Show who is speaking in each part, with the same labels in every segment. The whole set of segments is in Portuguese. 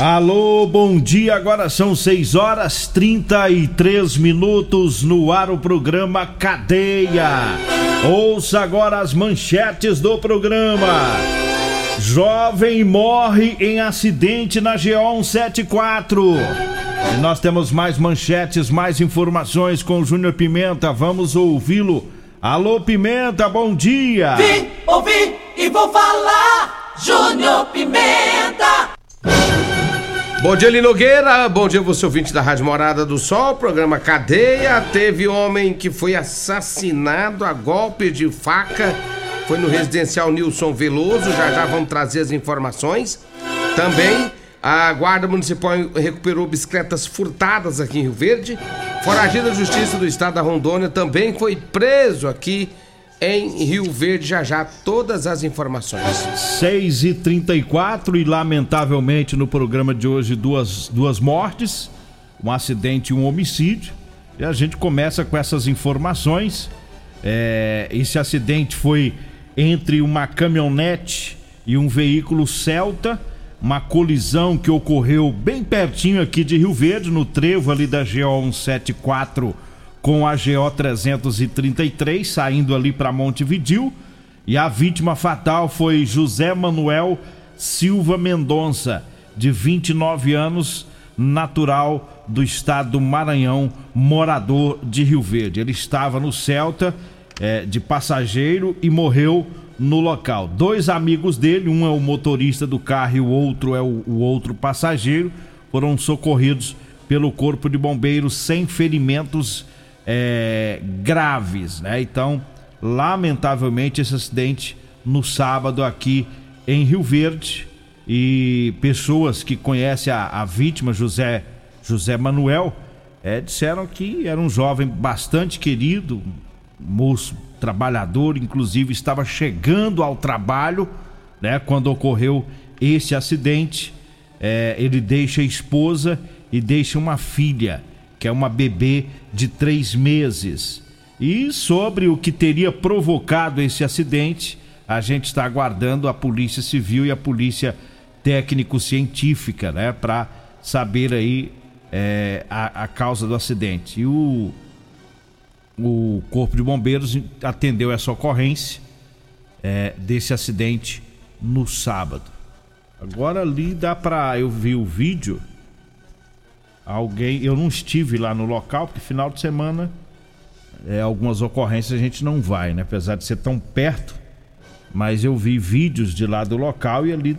Speaker 1: Alô, bom dia. Agora são 6 horas 33 minutos no ar o programa Cadeia. Ouça agora as manchetes do programa. Jovem morre em acidente na GO 174. E nós temos mais manchetes, mais informações com o Júnior Pimenta. Vamos ouvi-lo. Alô, Pimenta, bom dia.
Speaker 2: Vim, ouvi e vou falar. Júnior Pimenta.
Speaker 3: Bom dia, Linogueira. Bom dia, você ouvinte da Rádio Morada do Sol. Programa Cadeia. Teve homem que foi assassinado a golpe de faca. Foi no residencial Nilson Veloso. Já já vamos trazer as informações. Também a Guarda Municipal recuperou bicicletas furtadas aqui em Rio Verde. Foragido da Justiça do Estado da Rondônia também foi preso aqui em Rio Verde. Já já todas as informações.
Speaker 1: 6 e 34 e lamentavelmente no programa de hoje duas, duas mortes, um acidente e um homicídio. E a gente começa com essas informações. É, esse acidente foi entre uma caminhonete e um veículo Celta, uma colisão que ocorreu bem pertinho aqui de Rio Verde, no trevo ali da GO 174 com a GO 333 saindo ali para Montevidil. E a vítima fatal foi José Manuel Silva Mendonça, de 29 anos, natural do estado do Maranhão, morador de Rio Verde. Ele estava no Celta é, de passageiro e morreu no local. Dois amigos dele, um é o motorista do carro e o outro é o, o outro passageiro, foram socorridos pelo Corpo de Bombeiros sem ferimentos é, graves, né? Então, lamentavelmente, esse acidente no sábado aqui em Rio Verde e pessoas que conhecem a, a vítima, José, José Manuel, é, disseram que era um jovem bastante querido, moço trabalhador, inclusive estava chegando ao trabalho, né? Quando ocorreu esse acidente, é, ele deixa a esposa e deixa uma filha que é uma bebê de três meses. E sobre o que teria provocado esse acidente, a gente está aguardando a Polícia Civil e a Polícia Técnico-Científica, né, para saber aí é, a, a, causa do acidente. E o, o Corpo de Bombeiros atendeu essa ocorrência é, desse acidente no sábado. Agora ali dá para eu ver o vídeo alguém. Eu não estive lá no local, porque final de semana é, algumas ocorrências a gente não vai, né? Apesar de ser tão perto. Mas eu vi vídeos de lá do local e ali.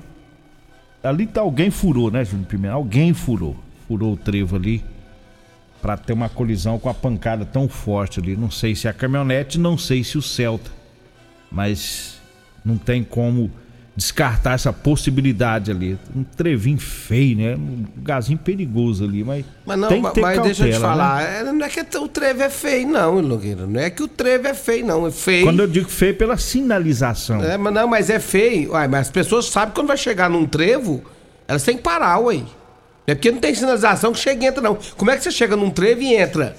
Speaker 1: Ali tá alguém furou, né, Júnior Pimenta? Alguém furou. Furou o trevo ali para ter uma colisão com a pancada tão forte ali. Não sei se é a caminhonete, não sei se o Celta. Mas não tem como descartar essa possibilidade ali. Um trevinho feio, né? Um gazinho perigoso ali, mas.
Speaker 3: Mas não,
Speaker 1: tem
Speaker 3: mas,
Speaker 1: que ter
Speaker 3: mas
Speaker 1: cautela,
Speaker 3: deixa eu te falar,
Speaker 1: né?
Speaker 3: é, não é que o trevo é feio, não, Nogueira. Não é que o trevo é feio, não. É feio.
Speaker 1: Quando eu digo feio, pela sinalização.
Speaker 3: É, mas não, mas é feio. Uai, mas as pessoas sabem que quando vai chegar num trevo, elas têm que parar, ué. É porque não tem sinalização que chega e entra, não. Como é que você chega num trevo e entra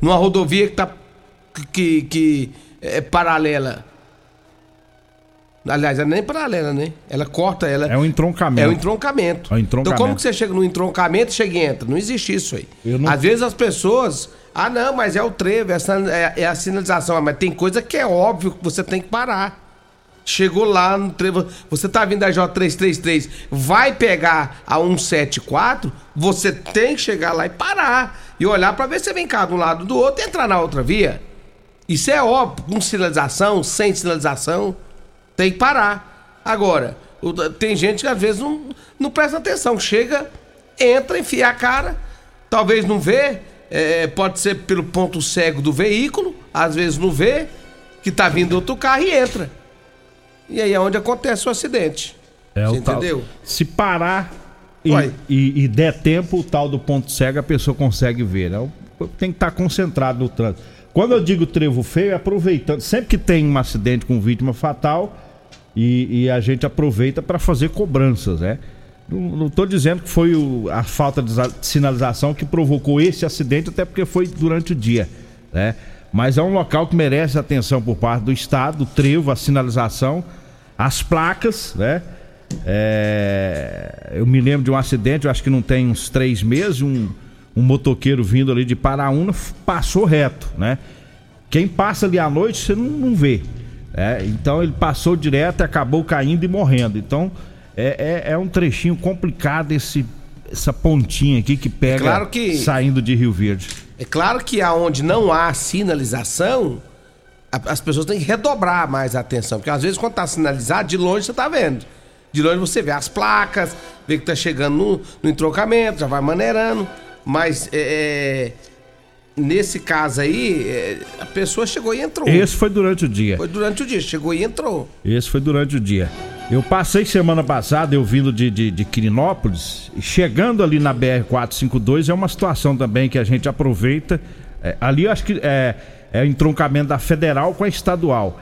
Speaker 3: numa rodovia que tá. que, que é paralela? Aliás, ela nem é paralela, né? Ela corta ela.
Speaker 1: É um entroncamento.
Speaker 3: É um entroncamento.
Speaker 1: É um entroncamento.
Speaker 3: Então, como que você chega no entroncamento chega e entra? Não existe isso aí.
Speaker 1: Não-
Speaker 3: Às vezes as pessoas Ah, não, mas é o trevo, essa é, é a sinalização. Ah, Mas tem coisa que é óbvio que você tem que parar. Chegou lá no trevo, você tá vindo da J333, vai pegar a 174, você tem que chegar lá e parar. E olhar pra ver se vem cá de um lado do outro e entrar na outra via. Isso é óbvio, com sinalização, sem sinalização, tem que parar. Agora, tem gente que às vezes não, não presta atenção, chega, entra, enfia a cara, talvez não vê, é, pode ser pelo ponto cego do veículo, às vezes não vê, que tá vindo outro carro e entra. E aí é onde acontece o acidente.
Speaker 1: É
Speaker 3: Você
Speaker 1: o tal-
Speaker 3: entendeu?
Speaker 1: Se parar e, e- e der tempo, o tal do ponto cego, a pessoa consegue ver. né? Tem que estar concentrado no trânsito. Quando eu digo trevo feio, é aproveitando. Sempre que tem um acidente com vítima fatal, e, e a gente aproveita para fazer cobranças, né? Não, tô dizendo que foi o- a falta de za- sinalização que provocou esse acidente, até porque foi durante o dia, né? Mas é um local que merece atenção por parte do Estado, o trevo, a sinalização, as placas, né? É, eu me lembro de um acidente, eu acho que não tem uns três meses, um, um motoqueiro vindo ali de Paraúna passou reto, né? Quem passa ali à noite você não, não vê. Né? então ele passou direto e acabou caindo e morrendo. Então é, é- é um trechinho complicado esse, essa pontinha aqui que pega
Speaker 3: Claro que-
Speaker 1: saindo de Rio Verde.
Speaker 3: É claro que aonde não há sinalização, a- as pessoas têm que redobrar mais a atenção. Porque às vezes quando tá sinalizado, de longe você tá vendo. De longe você vê as placas, vê que tá chegando no, no entroncamento, já vai maneirando. Mas é, é, nesse caso aí, é, a pessoa chegou e entrou.
Speaker 1: Esse foi durante o dia.
Speaker 3: Foi durante o dia, chegou e entrou.
Speaker 1: Esse foi durante o dia. Eu passei semana passada, eu vindo de, de, de Quirinópolis, e chegando ali na BR-452, é uma situação também que a gente aproveita. É, ali eu acho que é, é o entroncamento da federal com a estadual.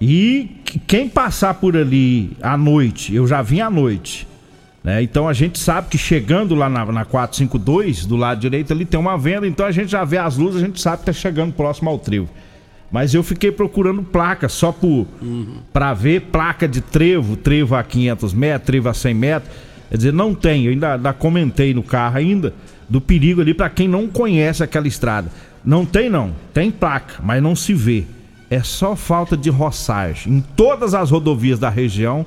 Speaker 1: E que- quem passar por ali à noite, eu já vim à noite, né? Então a gente sabe que chegando lá na, na 452, do lado direito ali tem uma venda, então a gente já vê as luzes, a gente sabe que tá chegando próximo ao trevo. Mas eu fiquei procurando placa só para ver placa de trevo, trevo a 500 metros, trevo a 100 metros. Quer dizer, não tem. Eu ainda, ainda comentei no carro ainda do perigo ali para quem não conhece aquela estrada. Não tem não, tem placa, mas não se vê. É só falta de roçagem. Em todas as rodovias da região,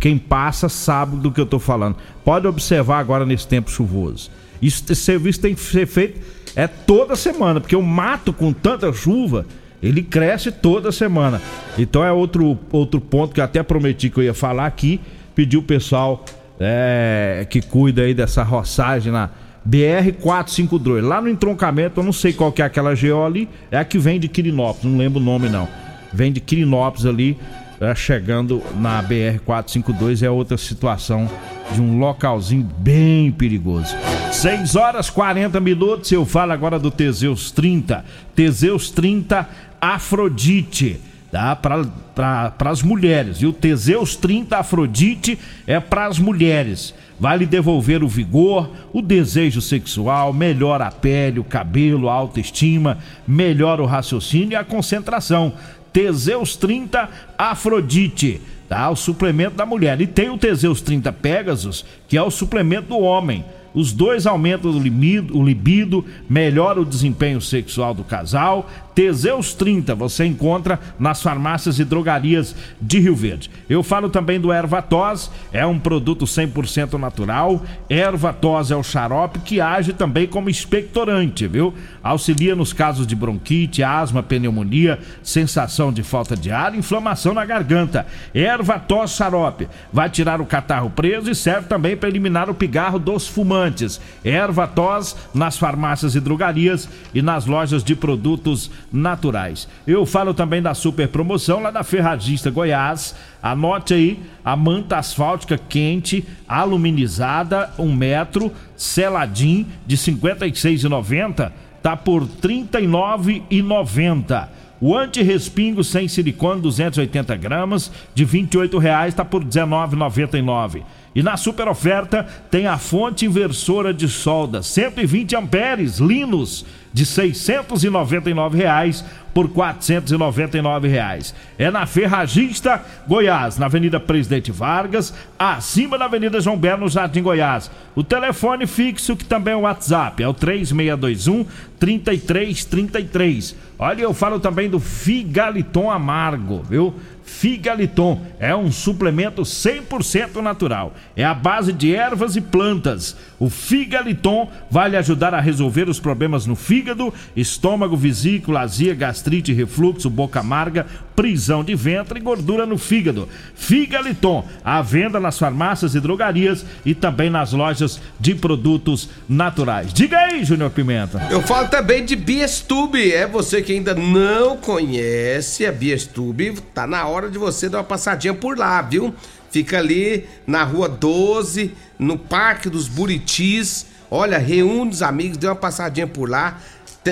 Speaker 1: quem passa sabe do que eu tô falando. Pode observar agora nesse tempo chuvoso. Isso, esse serviço tem que ser feito é toda semana, porque o mato com tanta chuva, ele cresce toda semana. Então é outro, outro ponto que eu até prometi que eu ia falar aqui, pedir o pessoal é, que cuida aí dessa roçagem na BR-452. Lá no entroncamento, eu não sei qual que é aquela GO ali, é a que vem de Quirinópolis, não lembro o nome não. Vem de Quirinópolis ali, é, chegando na BR-452, é outra situação de um localzinho bem perigoso. 6 horas 40 minutos, eu falo agora do Teseus 30. Teseus 30 Afrodite tá? Para as mulheres. E o Teseus 30 Afrodite é para as mulheres. Vai lhe devolver o vigor, o desejo sexual, melhora a pele, o cabelo, a autoestima, melhora o raciocínio e a concentração. Teseus 30 Afrodite, tá? O suplemento da mulher. E tem o Teseus 30 Pegasus, que é o suplemento do homem. Os dois aumentam o libido, o libido, melhora o desempenho sexual do casal. Teseus 30 você encontra nas farmácias e drogarias de Rio Verde. Eu falo também do Ervatos, é um produto 100% natural. Ervatos é o xarope que age também como expectorante, viu? Auxilia nos casos de bronquite, asma, pneumonia, sensação de falta de ar, inflamação na garganta. Ervatos xarope vai tirar o catarro preso e serve também para eliminar o pigarro dos fumantes. Ervatos nas farmácias e drogarias e nas lojas de produtos naturais. Eu falo também da super promoção lá da Ferragista Goiás. Anote aí a manta asfáltica quente, aluminizada, um metro, seladinho de R$ 56,90, tá por R$ 39,90. O anti-respingo sem silicone 280 gramas de R$ 28,00 está por R$ 19,99. E na super oferta tem a fonte inversora de solda 120 amperes Linus de 699 reais por 499 reais. É na Ferragista Goiás, na Avenida Presidente Vargas, acima da Avenida João Belo, no Jardim Goiás. O telefone fixo, que também é o WhatsApp, é o 3621 3333. Olha, eu falo também do Figaliton Amargo, viu? Figaliton é um suplemento 100% natural. É a base de ervas e plantas. O Figaliton vai lhe ajudar a resolver os problemas no fígado, estômago, vesícula, azia, gastrite, refluxo, boca amarga, prisão de ventre e gordura no fígado. Figaliton, à venda nas farmácias e drogarias e também nas lojas de produtos naturais. Diga aí, Júnior Pimenta.
Speaker 3: Eu falo também de Biestube. É você que ainda não conhece a Biestube, tá na hora de você dar uma passadinha por lá, viu? Fica ali na rua 12, no Parque dos Buritis. Olha, reúne os amigos, dê uma passadinha por lá.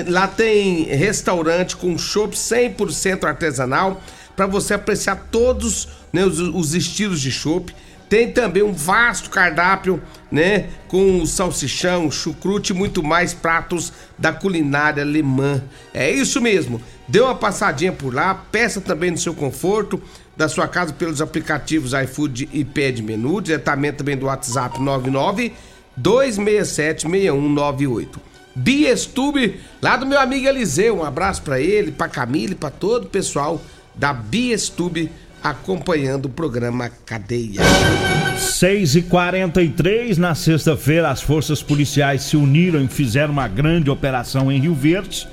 Speaker 3: Lá tem restaurante com chopp 100% artesanal para você apreciar todos né, os, os, estilos de chopp. Tem também um vasto cardápio, né, com salsichão, chucrute e muito mais pratos da culinária alemã. É isso mesmo. Dê uma passadinha por lá, peça também no seu conforto da sua casa pelos aplicativos iFood e Pede Menu, diretamente também do WhatsApp 99 267 6198. Biestube, lá do meu amigo Eliseu. Um abraço para ele, para Camille, para todo o pessoal da Biestube acompanhando o programa Cadeia.
Speaker 1: 6 e 43 na sexta-feira, as forças policiais se uniram e fizeram uma grande operação em Rio Verde,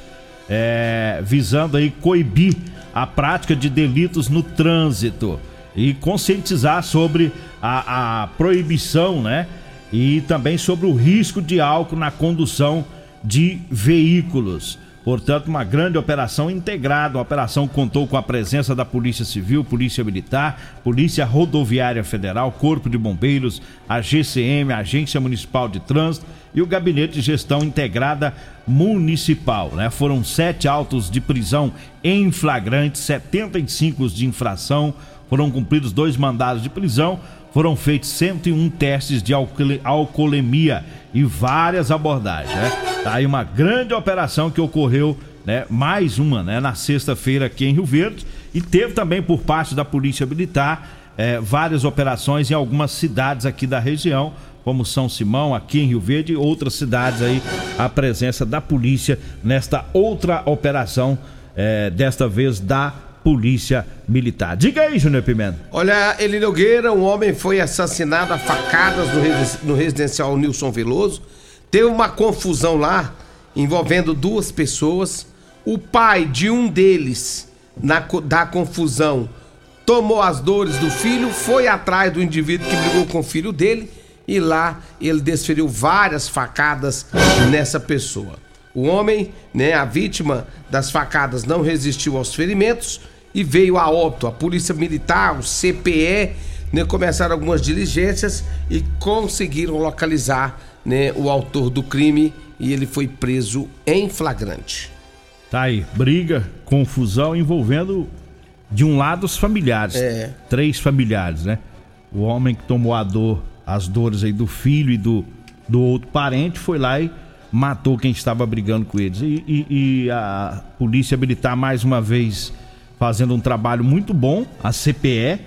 Speaker 1: é, visando aí coibir a prática de delitos no trânsito e conscientizar sobre a, a proibição, né? E também sobre o risco de álcool na condução de veículos. Portanto, uma grande operação integrada. A operação contou com a presença da Polícia Civil, Polícia Militar, Polícia Rodoviária Federal, Corpo de Bombeiros, a GCM, a Agência Municipal de Trânsito e o Gabinete de Gestão Integrada Municipal. Né? Foram sete autos de prisão em flagrante, 75 de infração, foram cumpridos dois mandados de prisão, foram feitos 101 testes de alcoolemia e várias abordagens. Né? Tá aí uma grande operação que ocorreu, né? mais uma, né? na sexta-feira aqui em Rio Verde, e teve também por parte da Polícia Militar é, várias operações em algumas cidades aqui da região, como São Simão, aqui em Rio Verde e outras cidades aí, a presença da polícia nesta outra operação, é, desta vez da Polícia Militar. Diga aí, Júnior Pimenta.
Speaker 3: Olha, Eli Nogueira, um homem foi assassinado a facadas no, residencial Nilson Veloso. Teve uma confusão lá envolvendo duas pessoas. O pai de um deles, na, da confusão, tomou as dores do filho, foi atrás do indivíduo que brigou com o filho dele e lá ele desferiu várias facadas nessa pessoa. O homem, né, a vítima das facadas, não resistiu aos ferimentos e veio a óbito. A Polícia Militar, o CPE, né, começaram algumas diligências e conseguiram localizar né, o autor do crime e ele foi preso em flagrante.
Speaker 1: Tá aí, briga, confusão envolvendo de um lado os familiares. É. Três familiares, né? O homem que tomou a dor, as dores aí do filho e do, do outro parente foi lá e matou quem estava brigando com eles. E, e, e a polícia militar mais uma vez fazendo um trabalho muito bom, a CPE,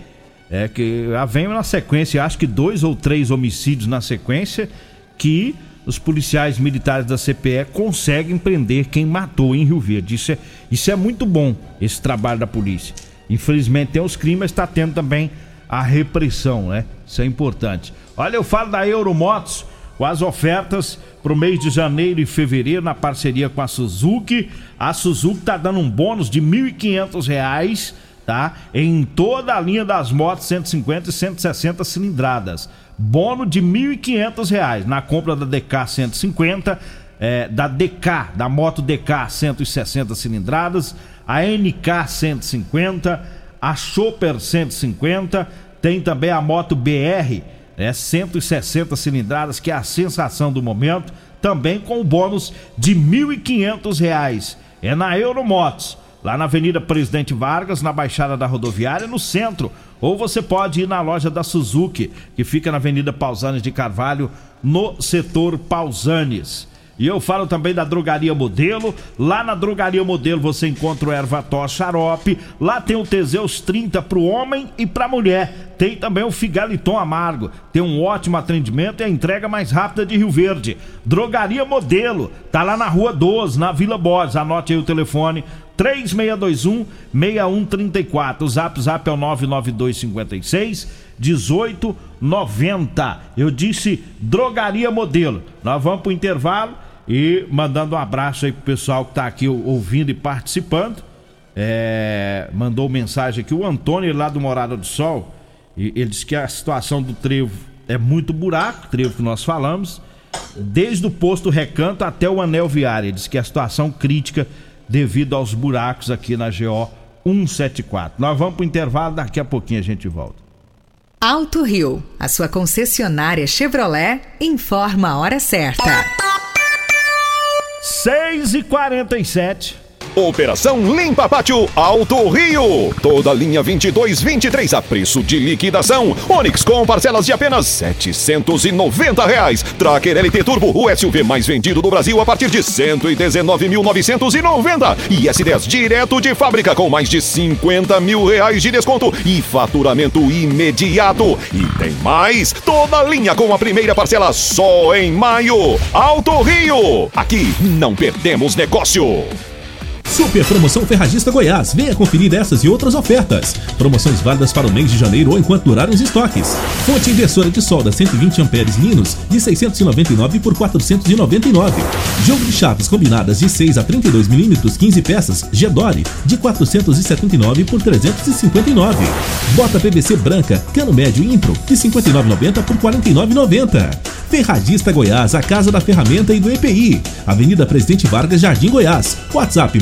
Speaker 1: é que vem na sequência, acho que dois ou três homicídios na sequência, que os policiais militares da CPE conseguem prender quem matou em Rio Verde. Isso é, isso é muito bom, esse trabalho da polícia. Infelizmente tem os crimes, está tendo também a repressão, né? Isso é importante. Olha, eu falo da Euromotos com as ofertas para o mês de janeiro e fevereiro na parceria com a Suzuki. A Suzuki está dando um bônus de R$ 1.500, tá? Em toda a linha das motos 150 e 160 cilindradas. Bônus de R$ 1.500 na compra da DK 150, é, da DK, da moto DK 160 cilindradas, a NK 150, a Chopper 150, tem também a moto BR é 160 cilindradas, que é a sensação do momento, também com o bônus de R$ 1.500. É na Euromotos, lá na Avenida Presidente Vargas, na Baixada da Rodoviária, no centro. ou você pode ir na loja da Suzuki, que fica na Avenida Pausanes de Carvalho, no setor Pausanes. E eu falo também da Drogaria Modelo. Lá na Drogaria Modelo você encontra o Ervator Xarope. Lá tem o Teseus 30 para o homem e para a mulher. Tem também o Figaliton Amargo. Tem um ótimo atendimento e a entrega mais rápida de Rio Verde. Drogaria Modelo. Tá lá na Rua 12, na Vila Borges. Anote aí o telefone 3621 6134. O zap zap é o 99256 1890. Eu disse drogaria modelo. Nós vamos pro intervalo e mandando um abraço aí pro pessoal que tá aqui ouvindo e participando. É, mandou mensagem aqui o Antônio lá do Morada do Sol. E ele disse que a situação do trevo é muito buraco, trevo que nós falamos, desde o posto Recanto até o anel viário. Ele disse que a situação crítica devido aos buracos aqui na GO 174. Nós vamos pro intervalo, daqui a pouquinho a gente volta.
Speaker 4: Alto Rio, a sua concessionária Chevrolet, informa a hora certa.
Speaker 1: 6 e 47
Speaker 5: Operação Limpa Pátio Alto Rio. Toda linha 22 23 a preço de liquidação. Onix com parcelas de apenas 790 reais. Tracker LT Turbo, o SUV mais vendido do Brasil a partir de 119.990. E S10 direto de fábrica com mais de 50 mil reais de desconto e faturamento imediato. E tem mais, toda linha com a primeira parcela só em maio. Alto Rio. Aqui não perdemos negócio.
Speaker 6: Super Promoção Ferragista Goiás. Venha conferir essas e outras ofertas. Promoções válidas para o mês de janeiro ou enquanto durarem os estoques. Fonte inversora de solda 120 amperes Linus de 699 por 499. Jogo de chaves combinadas de 6 a 32 milímetros 15 peças Gedore de 479 por 359. Bota PVC branca cano médio Impro de 59,90 por 49,90. Ferragista Goiás, a casa da ferramenta e do EPI. Avenida Presidente Vargas, Jardim Goiás. WhatsApp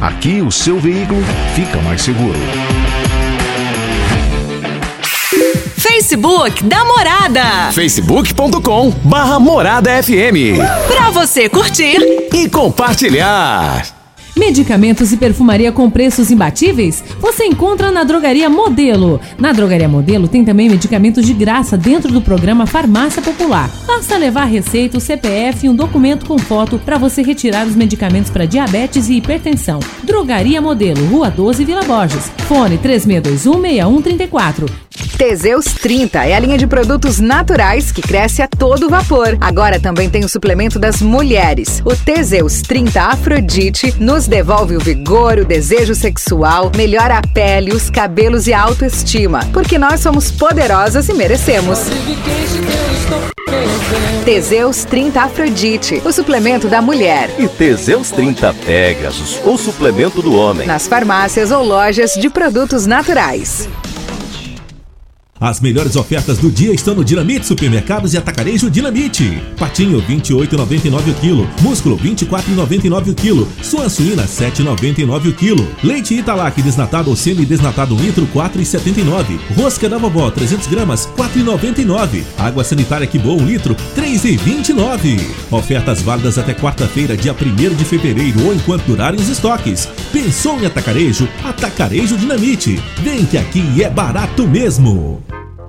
Speaker 7: Aqui o seu veículo fica mais seguro.
Speaker 4: Facebook da Morada.
Speaker 8: facebook.com barra Morada FM.
Speaker 4: Pra você curtir
Speaker 8: e compartilhar.
Speaker 9: Medicamentos e perfumaria com preços imbatíveis? Você encontra na Drogaria Modelo. Na Drogaria Modelo tem também medicamentos de graça dentro do programa Farmácia Popular. Basta levar receita, o CPF e um documento com foto para você retirar os medicamentos para diabetes e hipertensão. Drogaria Modelo, Rua 12, Vila Borges. Fone 3621 6134.
Speaker 4: Teseus 30 é a linha de produtos naturais que cresce a todo vapor. Agora também tem o suplemento das mulheres. O Teseus 30 Afrodite nos devolve o vigor, o desejo sexual, melhora a pele, os cabelos e a autoestima. Porque nós somos poderosas e merecemos. Teseus 30 Afrodite, o suplemento da mulher.
Speaker 10: E Teseus 30 Pegasus, o suplemento do homem.
Speaker 4: Nas farmácias ou lojas de produtos naturais.
Speaker 6: As melhores ofertas do dia estão no Dinamite Supermercados e Atacarejo Dinamite. Patinho 28,99 o quilo, músculo 24,99 o quilo, sua suína 7,99 o quilo, leite Italac desnatado ou semi-desnatado 1 litro 4,79, rosca da vovó 300 gramas 4,99, água sanitária que boa 1 litro 3,29. Ofertas válidas até quarta-feira, dia 1 de fevereiro ou enquanto durarem os estoques. Pensou em Atacarejo? Atacarejo Dinamite. Vem que aqui é barato mesmo.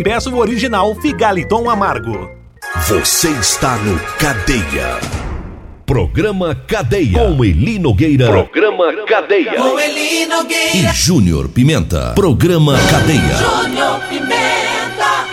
Speaker 11: e peça o original Figaliton Amargo.
Speaker 12: Você está no Cadeia. Programa Cadeia. Com Eli Nogueira.
Speaker 10: Programa Cadeia.
Speaker 2: Com Eli
Speaker 12: E
Speaker 2: Nogueira.
Speaker 12: Júnior Pimenta. Programa Cadeia.
Speaker 2: Júnior Pimenta.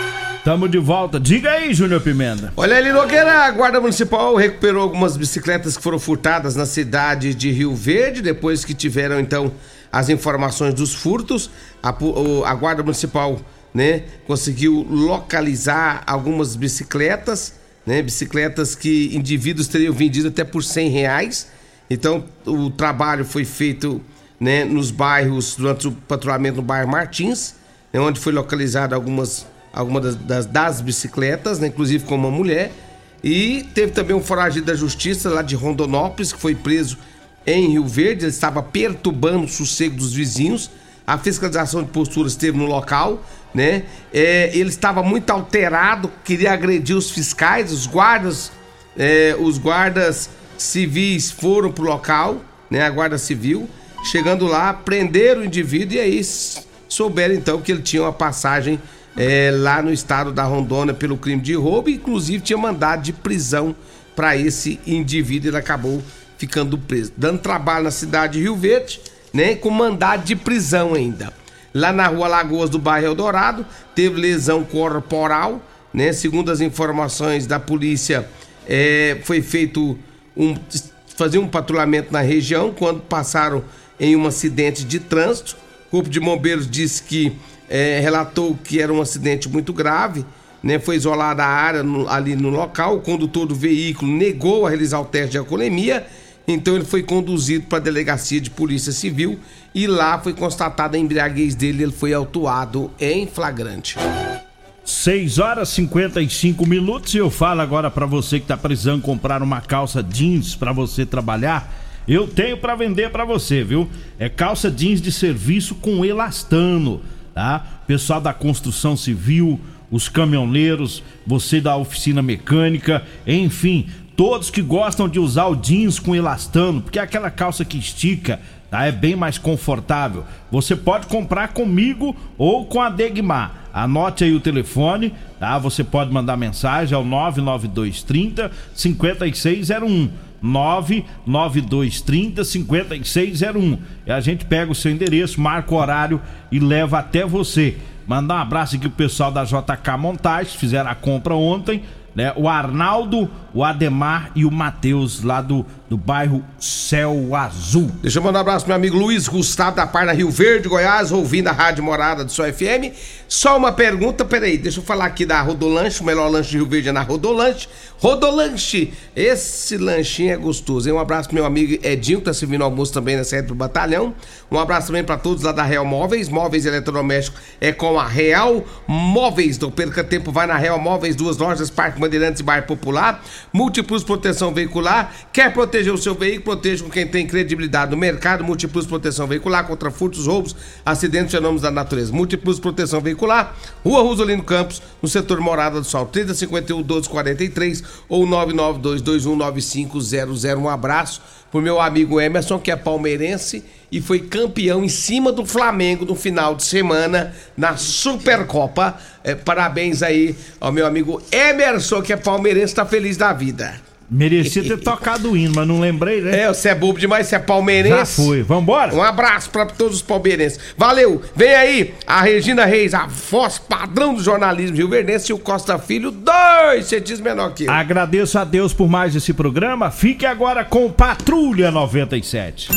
Speaker 1: Tamo de volta. Diga aí, Júnior Pimenta.
Speaker 3: Olha ali, Nogueira, a Guarda Municipal recuperou algumas bicicletas que foram furtadas na cidade de Rio Verde, depois que tiveram, então, as informações dos furtos. A, a Guarda Municipal, né, conseguiu localizar algumas bicicletas, né, bicicletas que indivíduos teriam vendido até por 100 reais. Então, o trabalho foi feito, né, nos bairros, durante o patrulhamento no bairro Martins, né, onde foi localizado algumas, algumas das, das, das bicicletas, né, inclusive com uma mulher. E teve também um foragido da justiça lá de Rondonópolis, que foi preso em Rio Verde. Ele estava perturbando o sossego dos vizinhos. A fiscalização de postura esteve no local, né? É, ele estava muito alterado, queria agredir os fiscais, os guardas, é, os guardas civis foram pro local, né? A guarda civil, chegando lá, prenderam o indivíduo e aí souberam então que ele tinha uma passagem é, lá no estado da Rondônia pelo crime de roubo, inclusive tinha mandado de prisão para esse indivíduo, ele acabou ficando preso, dando trabalho na cidade de Rio Verde, né, com mandado de prisão ainda. Lá na rua Lagoas do bairro Eldorado, teve lesão corporal, né, segundo as informações da polícia, é, foi feito um fazer um patrulhamento na região quando passaram em um acidente de trânsito. O Corpo de Bombeiros disse que é, relatou que era um acidente muito grave, né? Foi isolada a área no- ali no local. O condutor do veículo negou a realizar o teste de alcoolemia, então ele foi conduzido para a delegacia de polícia civil e lá foi constatada a embriaguez dele. Ele foi autuado em flagrante.
Speaker 1: 6 horas e 55 minutos e eu falo agora pra você que tá precisando comprar uma calça jeans pra você trabalhar. Eu tenho pra vender pra você, viu? É calça jeans de serviço com elastano, tá? Pessoal da construção civil, os caminhoneiros, você da oficina mecânica, enfim, todos que gostam de usar o jeans com elastano, porque é aquela calça que estica, tá? É bem mais confortável. Você pode comprar comigo ou com a Degmar. Anote aí o telefone, tá? Você pode mandar mensagem ao 99230 5601. 99230 5601. E a gente pega o seu endereço, marca o horário e leva até você. Mandar um abraço aqui pro pessoal da JK Montagens, fizeram a compra ontem, né? O Arnaldo, o Ademar e o Matheus lá do, do bairro Céu Azul.
Speaker 3: Deixa eu mandar um abraço pro meu amigo Luiz Gustavo da Parna Rio Verde, Goiás, ouvindo a Rádio Morada do Sol FM. Só uma pergunta, peraí, deixa eu falar aqui da Rodolanche, o melhor lanche de Rio Verde é na Rodolanche. Rodolanche, esse lanchinho é gostoso, hein? Um abraço pro meu amigo Edinho, que tá servindo almoço também na sede do batalhão. Um abraço também pra todos lá da Real Móveis, móveis eletrodomésticos é com a Real Móveis. Não perca tempo, vai na Real Móveis, duas lojas, Parque Bandeirantes e Bairro Popular. Múltiplos Proteção Veicular, quer proteger proteger o seu veículo, proteja com quem tem credibilidade no mercado. Múltiplos Proteção Veicular contra furtos, roubos, acidentes e fenômenos da natureza. Múltiplos Proteção Veicular, Rua Rosolino Campos, no setor Morada do Sol, 3051 1243 ou 992219500. Um abraço pro meu amigo Emerson, que é palmeirense e foi campeão em cima do Flamengo no final de semana na Supercopa. É, parabéns aí ao meu amigo Emerson, que é palmeirense, tá feliz da vida.
Speaker 1: Merecia ter tocado o hino, mas não lembrei, né?
Speaker 3: É, você é bobo demais, você é palmeirense.
Speaker 1: Já fui. Vambora?
Speaker 3: Um abraço pra todos os palmeirenses. Valeu! Vem aí a Regina Reis, a voz padrão do jornalismo rio-verdense e o Costa Filho, dois centímetros menor que eu.
Speaker 1: Agradeço a Deus por mais esse programa. Fique agora com Patrulha 97.